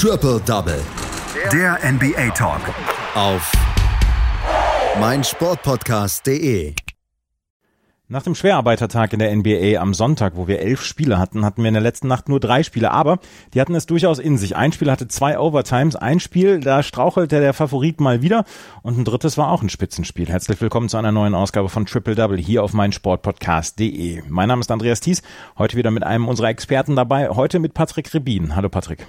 Triple Double. Der NBA Talk. Auf meinsportpodcast.de. Nach dem Schwerarbeitertag in der NBA am Sonntag, wo wir elf Spiele hatten, hatten wir in der letzten Nacht nur drei Spiele, aber die hatten es durchaus in sich. Ein Spiel hatte zwei Overtimes, ein Spiel, da strauchelte der Favorit mal wieder und ein drittes war auch ein Spitzenspiel. Herzlich willkommen zu einer neuen Ausgabe von Triple Double hier auf meinsportpodcast.de. Mein Name ist Andreas Thies, heute wieder mit einem unserer Experten dabei, heute mit Patrick Rebin. Hallo Patrick.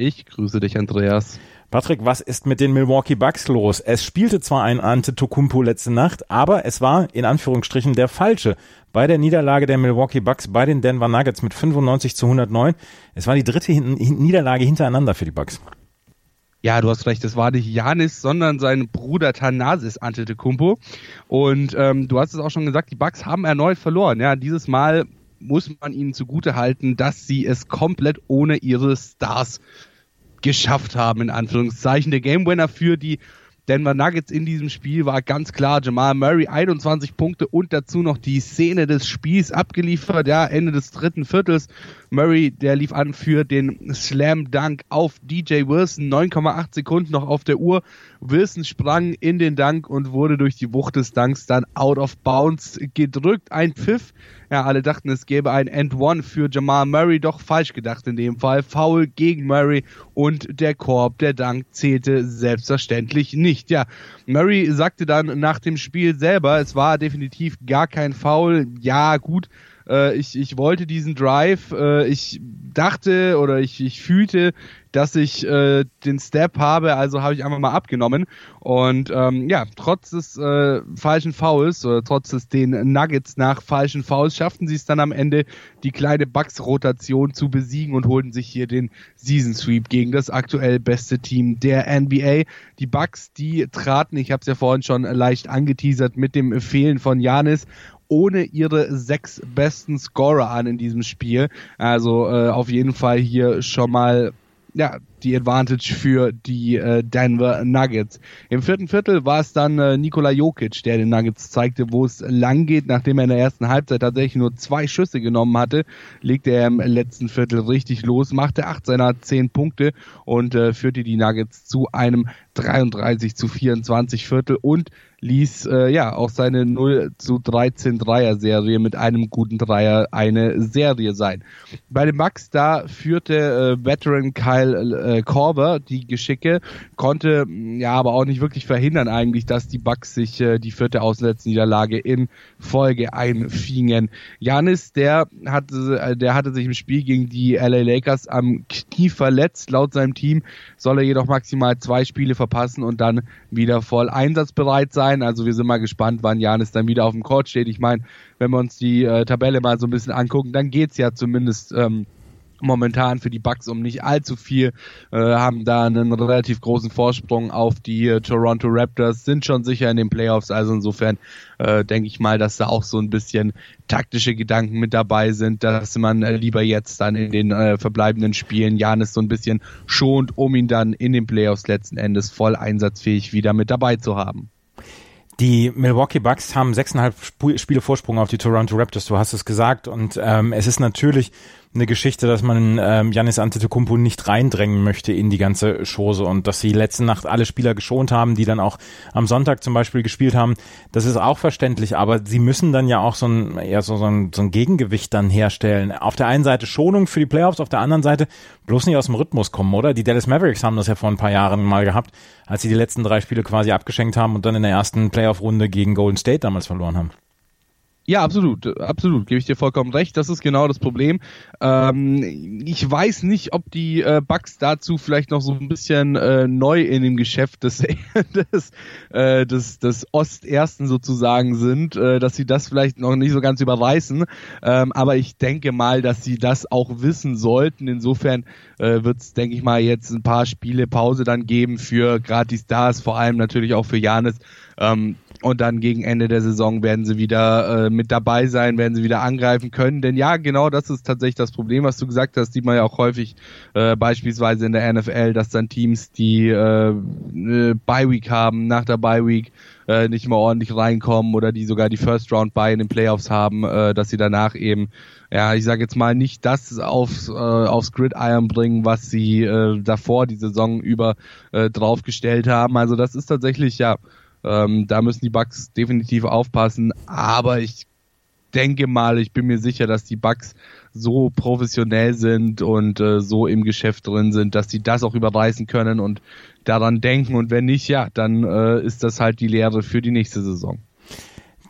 Ich grüße dich, Andreas. Patrick, was ist mit den Milwaukee Bucks los? Es spielte zwar ein Antetokounmpo letzte Nacht, aber es war in Anführungsstrichen der falsche. Bei der Niederlage der Milwaukee Bucks bei den Denver Nuggets mit 95 zu 109. Es war die dritte Niederlage hintereinander für die Bucks. Ja, du hast recht, es war nicht Janis, sondern sein Bruder Thanasis Antetokounmpo. Und ähm, du hast es auch schon gesagt, die Bucks haben erneut verloren. Ja, dieses Mal muss man ihnen zugute halten, dass sie es komplett ohne ihre Stars geschafft haben, in Anführungszeichen. Der Game Winner für die Denver Nuggets in diesem Spiel war ganz klar Jamal Murray 21 Punkte und dazu noch die Szene des Spiels abgeliefert. Ja, Ende des dritten Viertels. Murray, der lief an für den Slam Dunk auf DJ Wilson. 9,8 Sekunden noch auf der Uhr. Wilson sprang in den Dunk und wurde durch die Wucht des Dunks dann out of bounds gedrückt. Ein Pfiff ja, alle dachten, es gäbe ein End-One für Jamal Murray, doch falsch gedacht in dem Fall. Foul gegen Murray und der Korb, der Dank zählte selbstverständlich nicht. Ja, Murray sagte dann nach dem Spiel selber, es war definitiv gar kein Foul. Ja, gut, äh, ich, ich wollte diesen Drive, äh, ich dachte oder ich, ich fühlte, dass ich äh, den Step habe, also habe ich einfach mal abgenommen. Und ähm, ja, trotz des äh, falschen Fouls oder trotz des den Nuggets nach falschen Fouls schafften sie es dann am Ende, die kleine Bucks-Rotation zu besiegen und holten sich hier den Season Sweep gegen das aktuell beste Team der NBA. Die Bucks, die traten, ich habe es ja vorhin schon leicht angeteasert, mit dem Fehlen von Janis ohne ihre sechs besten Scorer an in diesem Spiel. Also äh, auf jeden Fall hier schon mal ja, die Advantage für die äh, Denver Nuggets. Im vierten Viertel war es dann äh, Nikola Jokic, der den Nuggets zeigte, wo es lang geht. Nachdem er in der ersten Halbzeit tatsächlich nur zwei Schüsse genommen hatte, legte er im letzten Viertel richtig los, machte acht seiner zehn Punkte und äh, führte die Nuggets zu einem 33 zu 24 Viertel und ließ äh, ja auch seine 0 zu 13 Dreier Serie mit einem guten Dreier eine Serie sein. Bei den Bucks da führte äh, Veteran Kyle äh, Korver die Geschicke, konnte ja aber auch nicht wirklich verhindern eigentlich, dass die Bucks sich äh, die vierte Auswärtsniederlage in Folge einfingen. Janis, der hatte, äh, der hatte sich im Spiel gegen die LA Lakers am Knie verletzt. Laut seinem Team soll er jedoch maximal zwei Spiele verpassen und dann wieder voll einsatzbereit sein. Also wir sind mal gespannt, wann Janis dann wieder auf dem Court steht. Ich meine, wenn wir uns die äh, Tabelle mal so ein bisschen angucken, dann geht's ja zumindest ähm, momentan für die Bucks um nicht allzu viel, äh, haben da einen relativ großen Vorsprung auf die äh, Toronto Raptors, sind schon sicher in den Playoffs, also insofern äh, denke ich mal, dass da auch so ein bisschen taktische Gedanken mit dabei sind, dass man äh, lieber jetzt dann in den äh, verbleibenden Spielen Janis so ein bisschen schont, um ihn dann in den Playoffs letzten Endes voll einsatzfähig wieder mit dabei zu haben. Die Milwaukee Bucks haben sechseinhalb Spiele Vorsprung auf die Toronto Raptors, du hast es gesagt. Und ähm, es ist natürlich eine Geschichte, dass man ähm, Janis Antetokounmpo nicht reindrängen möchte in die ganze Chose und dass sie letzte Nacht alle Spieler geschont haben, die dann auch am Sonntag zum Beispiel gespielt haben. Das ist auch verständlich, aber sie müssen dann ja auch so ein, ja, so, so, ein, so ein Gegengewicht dann herstellen. Auf der einen Seite Schonung für die Playoffs, auf der anderen Seite bloß nicht aus dem Rhythmus kommen, oder? Die Dallas Mavericks haben das ja vor ein paar Jahren mal gehabt, als sie die letzten drei Spiele quasi abgeschenkt haben und dann in der ersten Playoff-Runde gegen Golden State damals verloren haben. Ja, absolut, absolut, gebe ich dir vollkommen recht. Das ist genau das Problem. Ähm, ich weiß nicht, ob die äh, Bugs dazu vielleicht noch so ein bisschen äh, neu in dem Geschäft des, des, äh, des, des Ostersten sozusagen sind, äh, dass sie das vielleicht noch nicht so ganz überreißen. Ähm, aber ich denke mal, dass sie das auch wissen sollten. Insofern äh, wird es, denke ich mal, jetzt ein paar Spiele Pause dann geben für gerade die Stars, vor allem natürlich auch für Janis. Ähm, und dann gegen Ende der Saison werden sie wieder äh, mit dabei sein, werden sie wieder angreifen können. Denn ja, genau das ist tatsächlich das Problem, was du gesagt hast. Sieht man ja auch häufig äh, beispielsweise in der NFL, dass dann Teams, die äh, eine Bye Week haben, nach der Bye Week äh, nicht mehr ordentlich reinkommen oder die sogar die First Round Bye in den Playoffs haben, äh, dass sie danach eben ja, ich sage jetzt mal nicht das aufs, äh, aufs Gridiron bringen, was sie äh, davor die Saison über äh, draufgestellt haben. Also das ist tatsächlich ja ähm, da müssen die Bugs definitiv aufpassen. Aber ich denke mal, ich bin mir sicher, dass die Bugs so professionell sind und äh, so im Geschäft drin sind, dass sie das auch überreißen können und daran denken. Und wenn nicht, ja, dann äh, ist das halt die Lehre für die nächste Saison.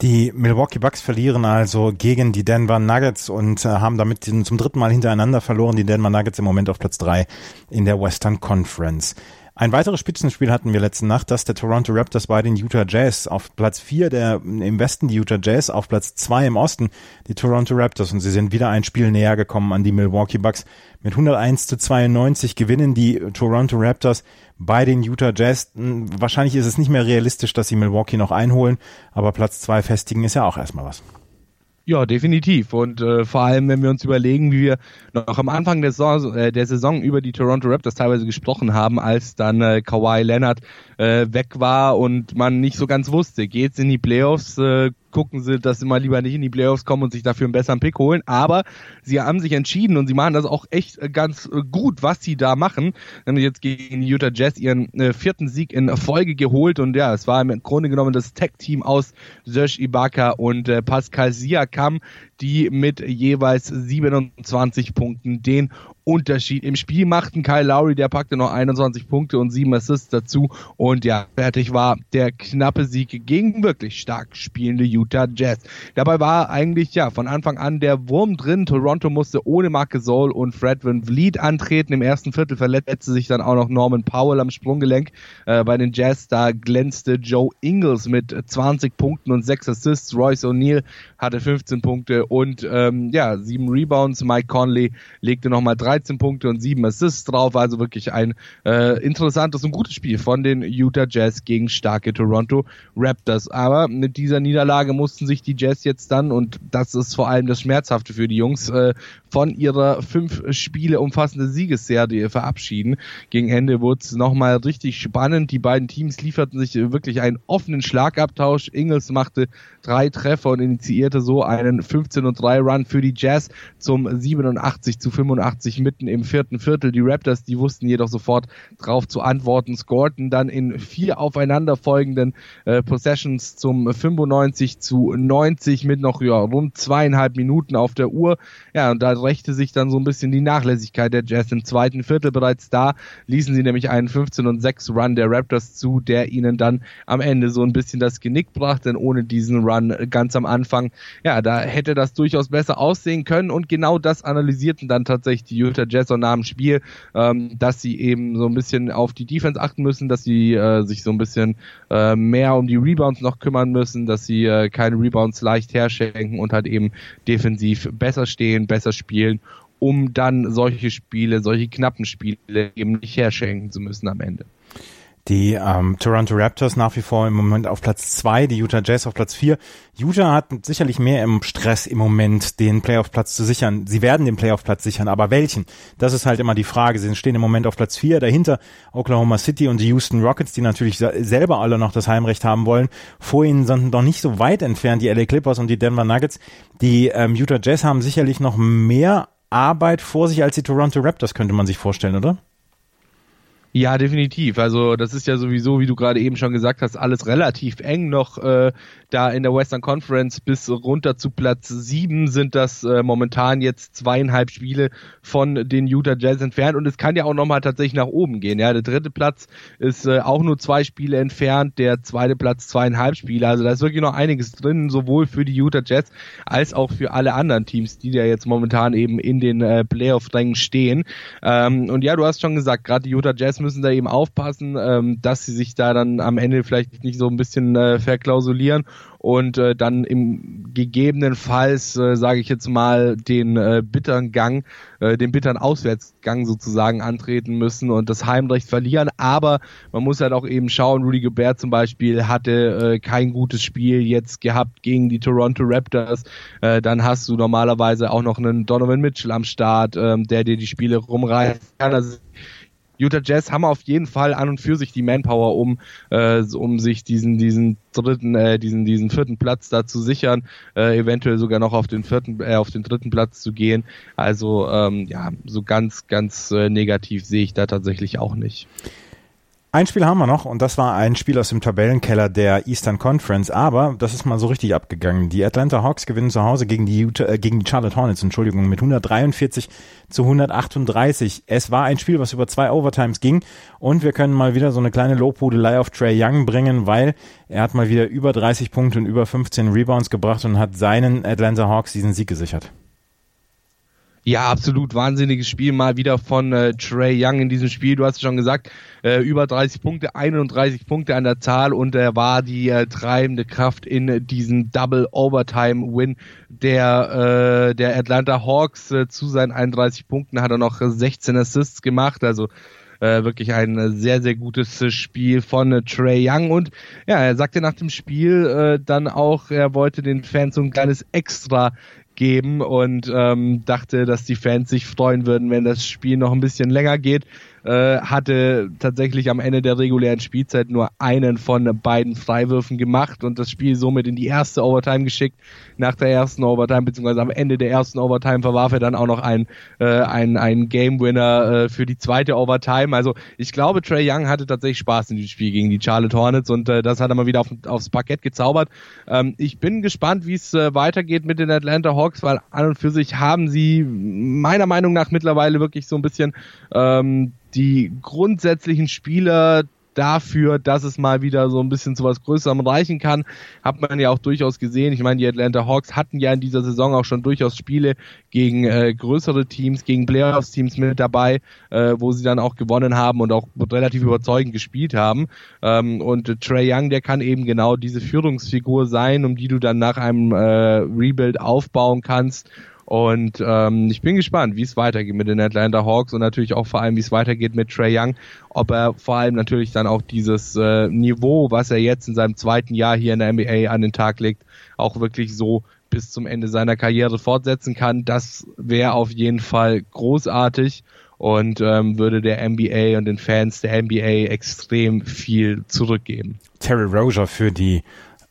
Die Milwaukee Bucks verlieren also gegen die Denver Nuggets und äh, haben damit zum dritten Mal hintereinander verloren. Die Denver Nuggets im Moment auf Platz drei in der Western Conference. Ein weiteres Spitzenspiel hatten wir letzte Nacht, das der Toronto Raptors bei den Utah Jazz. Auf Platz 4 der, im Westen die Utah Jazz, auf Platz 2 im Osten die Toronto Raptors. Und sie sind wieder ein Spiel näher gekommen an die Milwaukee Bucks. Mit 101 zu 92 gewinnen die Toronto Raptors bei den Utah Jazz. Hm, wahrscheinlich ist es nicht mehr realistisch, dass sie Milwaukee noch einholen, aber Platz 2 festigen ist ja auch erstmal was. Ja, definitiv. Und äh, vor allem, wenn wir uns überlegen, wie wir noch am Anfang der Saison, äh, der Saison über die Toronto Raptors teilweise gesprochen haben, als dann äh, Kawhi Leonard äh, weg war und man nicht so ganz wusste, geht's in die Playoffs, äh, gucken sie, dass sie mal lieber nicht in die Playoffs kommen und sich dafür einen besseren Pick holen. Aber sie haben sich entschieden und sie machen das auch echt äh, ganz äh, gut, was sie da machen. Haben jetzt gegen die Utah Jazz ihren äh, vierten Sieg in Folge geholt und ja, es war im Grunde genommen das Tech-Team aus Serge Ibaka und äh, Pascal Siakam, die mit jeweils 27 Punkten den Unterschied im Spiel machten. Kyle Lowry, der packte noch 21 Punkte und 7 Assists dazu. Und ja, fertig war der knappe Sieg gegen wirklich stark spielende Utah Jazz. Dabei war eigentlich ja von Anfang an der Wurm drin. Toronto musste ohne Marc Gasol und Fred Van Vliet antreten. Im ersten Viertel verletzte sich dann auch noch Norman Powell am Sprunggelenk. Äh, bei den Jazz da glänzte Joe Ingles mit 20 Punkten und 6 Assists. Royce O'Neal hatte 15 Punkte und ähm, ja, 7 Rebounds. Mike Conley legte nochmal 13 13 Punkte und 7 Assists drauf. Also wirklich ein äh, interessantes und gutes Spiel von den Utah Jazz gegen starke Toronto Raptors. Aber mit dieser Niederlage mussten sich die Jazz jetzt dann, und das ist vor allem das Schmerzhafte für die Jungs, äh, von ihrer fünf Spiele umfassende Siegesserie verabschieden. Gegen Ende wurde es nochmal richtig spannend. Die beiden Teams lieferten sich wirklich einen offenen Schlagabtausch. Ingles machte drei Treffer und initiierte so einen 15 und 3 Run für die Jazz zum 87 zu 85 mitten im vierten Viertel. Die Raptors, die wussten jedoch sofort darauf zu antworten, scorten dann in vier aufeinanderfolgenden äh, Possessions zum 95 zu 90 mit noch ja, rund zweieinhalb Minuten auf der Uhr. Ja, und da rächte sich dann so ein bisschen die Nachlässigkeit der Jazz im zweiten Viertel bereits da, ließen sie nämlich einen 15 und 6 Run der Raptors zu, der ihnen dann am Ende so ein bisschen das Genick brachte, denn ohne diesen Run ganz am Anfang, ja, da hätte das durchaus besser aussehen können und genau das analysierten dann tatsächlich die Utah Jazz auch nach dem Spiel, ähm, dass sie eben so ein bisschen auf die Defense achten müssen, dass sie äh, sich so ein bisschen äh, mehr um die Rebounds noch kümmern müssen, dass sie äh, keine Rebounds leicht herschenken und halt eben defensiv besser stehen, besser spielen um dann solche Spiele, solche knappen Spiele eben nicht herschenken zu müssen am Ende. Die ähm, Toronto Raptors nach wie vor im Moment auf Platz zwei, die Utah Jazz auf Platz vier. Utah hat sicherlich mehr im Stress im Moment, den Playoff-Platz zu sichern. Sie werden den Playoff-Platz sichern, aber welchen? Das ist halt immer die Frage. Sie stehen im Moment auf Platz vier, dahinter Oklahoma City und die Houston Rockets, die natürlich selber alle noch das Heimrecht haben wollen. Vor ihnen sind noch nicht so weit entfernt die LA Clippers und die Denver Nuggets. Die ähm, Utah Jazz haben sicherlich noch mehr Arbeit vor sich als die Toronto Raptors, könnte man sich vorstellen, oder? Ja, definitiv. Also das ist ja sowieso, wie du gerade eben schon gesagt hast, alles relativ eng noch äh, da in der Western Conference bis runter zu Platz sieben sind das äh, momentan jetzt zweieinhalb Spiele von den Utah Jazz entfernt und es kann ja auch nochmal tatsächlich nach oben gehen. Ja, der dritte Platz ist äh, auch nur zwei Spiele entfernt, der zweite Platz zweieinhalb Spiele. Also da ist wirklich noch einiges drin, sowohl für die Utah Jazz als auch für alle anderen Teams, die ja jetzt momentan eben in den äh, Playoff-Rängen stehen. Ähm, und ja, du hast schon gesagt, gerade die Utah Jazz Müssen da eben aufpassen, ähm, dass sie sich da dann am Ende vielleicht nicht so ein bisschen äh, verklausulieren und äh, dann im gegebenenfalls, äh, sage ich jetzt mal, den äh, bitteren Gang, äh, den bitteren Auswärtsgang sozusagen antreten müssen und das Heimrecht verlieren. Aber man muss halt auch eben schauen, Rudy Gobert zum Beispiel hatte äh, kein gutes Spiel jetzt gehabt gegen die Toronto Raptors. Äh, dann hast du normalerweise auch noch einen Donovan Mitchell am Start, ähm, der dir die Spiele rumreißt kann. Also Utah Jazz haben auf jeden Fall an und für sich die Manpower, um, äh, um sich diesen, diesen dritten, äh, diesen, diesen vierten Platz da zu sichern, äh, eventuell sogar noch auf den vierten, äh, auf den dritten Platz zu gehen. Also ähm, ja, so ganz, ganz äh, negativ sehe ich da tatsächlich auch nicht. Ein Spiel haben wir noch und das war ein Spiel aus dem Tabellenkeller der Eastern Conference, aber das ist mal so richtig abgegangen. Die Atlanta Hawks gewinnen zu Hause gegen die, Utah, äh, gegen die Charlotte Hornets, Entschuldigung, mit 143 zu 138. Es war ein Spiel, was über zwei Overtimes ging und wir können mal wieder so eine kleine Lobhudelei auf Trey Young bringen, weil er hat mal wieder über 30 Punkte und über 15 Rebounds gebracht und hat seinen Atlanta Hawks diesen Sieg gesichert. Ja, absolut wahnsinniges Spiel mal wieder von äh, Trey Young in diesem Spiel. Du hast schon gesagt, äh, über 30 Punkte, 31 Punkte an der Zahl und er war die äh, treibende Kraft in diesem Double Overtime Win der äh, der Atlanta Hawks. Äh, zu seinen 31 Punkten hat er noch 16 Assists gemacht, also äh, wirklich ein sehr, sehr gutes Spiel von äh, Trey Young. Und ja, er sagte nach dem Spiel äh, dann auch, er wollte den Fans so ein kleines Extra geben und ähm, dachte, dass die Fans sich freuen würden, wenn das Spiel noch ein bisschen länger geht äh, hatte tatsächlich am Ende der regulären Spielzeit nur einen von beiden Freiwürfen gemacht und das Spiel somit in die erste Overtime geschickt. Nach der ersten Overtime, beziehungsweise am Ende der ersten Overtime verwarf er dann auch noch einen, äh, einen, einen Game Winner äh, für die zweite Overtime. Also ich glaube, Trey Young hatte tatsächlich Spaß in diesem Spiel gegen die Charlotte Hornets und äh, das hat er mal wieder auf, aufs Parkett gezaubert. Ähm, ich bin gespannt, wie es äh, weitergeht mit den Atlanta Hawks, weil an und für sich haben sie meiner Meinung nach mittlerweile wirklich so ein bisschen ähm, die grundsätzlichen Spieler dafür, dass es mal wieder so ein bisschen zu was Größerem reichen kann, hat man ja auch durchaus gesehen. Ich meine, die Atlanta Hawks hatten ja in dieser Saison auch schon durchaus Spiele gegen äh, größere Teams, gegen Playoffs-Teams mit dabei, äh, wo sie dann auch gewonnen haben und auch relativ überzeugend gespielt haben. Ähm, und äh, Trey Young, der kann eben genau diese Führungsfigur sein, um die du dann nach einem äh, Rebuild aufbauen kannst und ähm, ich bin gespannt, wie es weitergeht mit den Atlanta Hawks und natürlich auch vor allem, wie es weitergeht mit Trey Young. Ob er vor allem natürlich dann auch dieses äh, Niveau, was er jetzt in seinem zweiten Jahr hier in der NBA an den Tag legt, auch wirklich so bis zum Ende seiner Karriere fortsetzen kann. Das wäre auf jeden Fall großartig und ähm, würde der NBA und den Fans der NBA extrem viel zurückgeben. Terry Rozier für die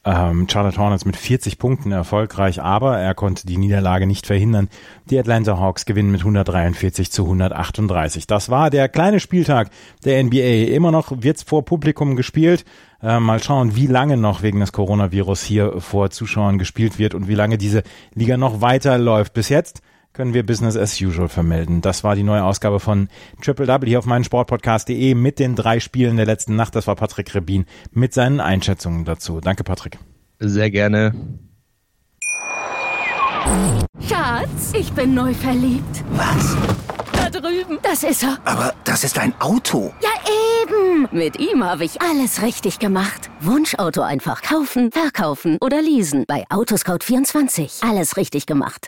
ähm, Charlotte Hornets mit 40 Punkten erfolgreich, aber er konnte die Niederlage nicht verhindern. Die Atlanta Hawks gewinnen mit 143 zu 138. Das war der kleine Spieltag der NBA. Immer noch wird's vor Publikum gespielt. Äh, mal schauen, wie lange noch wegen des Coronavirus hier vor Zuschauern gespielt wird und wie lange diese Liga noch weiterläuft. Bis jetzt können wir Business as usual vermelden. Das war die neue Ausgabe von Triple Double hier auf meinen Sportpodcast.de mit den drei Spielen der letzten Nacht. Das war Patrick Rebin mit seinen Einschätzungen dazu. Danke, Patrick. Sehr gerne. Schatz, ich bin neu verliebt. Was? Da drüben. Das ist er. Aber das ist ein Auto. Ja, eben. Mit ihm habe ich alles richtig gemacht. Wunschauto einfach kaufen, verkaufen oder leasen. Bei Autoscout24. Alles richtig gemacht.